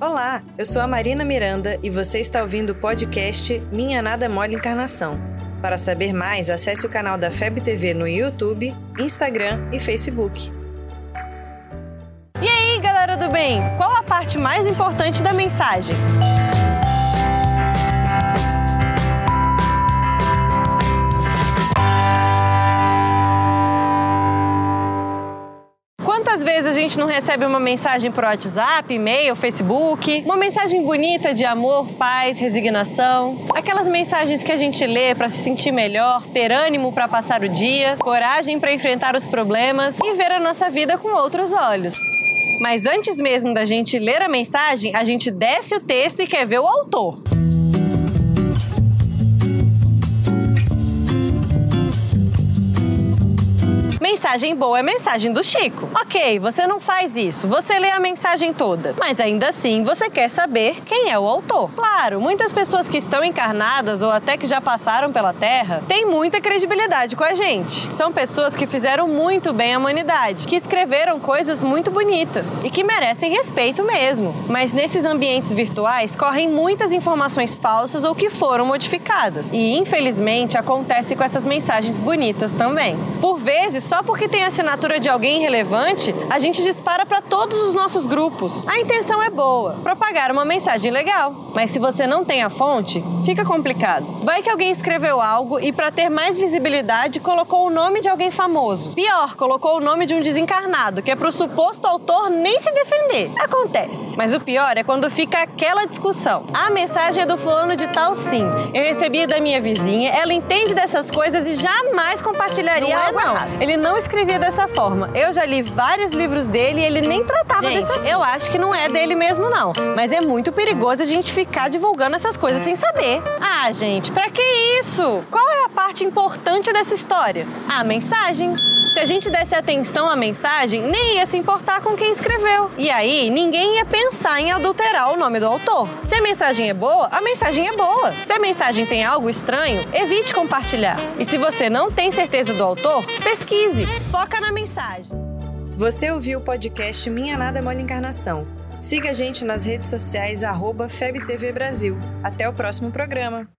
Olá, eu sou a Marina Miranda e você está ouvindo o podcast Minha Nada Mole Encarnação. Para saber mais, acesse o canal da FEB TV no YouTube, Instagram e Facebook. E aí, galera do bem, qual a parte mais importante da mensagem? Quantas vezes a gente não recebe uma mensagem por WhatsApp, e-mail, Facebook? Uma mensagem bonita de amor, paz, resignação. Aquelas mensagens que a gente lê para se sentir melhor, ter ânimo para passar o dia, coragem para enfrentar os problemas e ver a nossa vida com outros olhos. Mas antes mesmo da gente ler a mensagem, a gente desce o texto e quer ver o autor. Mensagem boa é mensagem do Chico. Ok, você não faz isso, você lê a mensagem toda, mas ainda assim você quer saber quem é o autor. Claro, muitas pessoas que estão encarnadas ou até que já passaram pela Terra têm muita credibilidade com a gente. São pessoas que fizeram muito bem à humanidade, que escreveram coisas muito bonitas e que merecem respeito mesmo. Mas nesses ambientes virtuais correm muitas informações falsas ou que foram modificadas. E infelizmente acontece com essas mensagens bonitas também. Por vezes, só porque tem a assinatura de alguém relevante, a gente dispara para todos os nossos grupos. A intenção é boa, propagar uma mensagem legal. Mas se você não tem a fonte, fica complicado. Vai que alguém escreveu algo e para ter mais visibilidade colocou o nome de alguém famoso. Pior, colocou o nome de um desencarnado, que é para o suposto autor nem se defender. Acontece. Mas o pior é quando fica aquela discussão. A mensagem é do fulano de tal sim. Eu recebi da minha vizinha, ela entende dessas coisas e jamais compartilharia Não é, algo não. errado. Ele não escrevia dessa forma. Eu já li vários livros dele e ele nem tratava Gente, desse assunto. Eu acho que não é dele mesmo, não. Mas é muito perigoso a gente ficar divulgando essas coisas sem saber. Ah, gente, pra que isso? Qual é a parte importante dessa história? A mensagem. Se a gente desse atenção à mensagem, nem ia se importar com quem escreveu. E aí, ninguém ia pensar em adulterar o nome do autor. Se a mensagem é boa, a mensagem é boa. Se a mensagem tem algo estranho, evite compartilhar. E se você não tem certeza do autor, pesquise. Foca na mensagem. Você ouviu o podcast Minha Nada Mole Encarnação. Siga a gente nas redes sociais arroba FebTV Brasil. Até o próximo programa.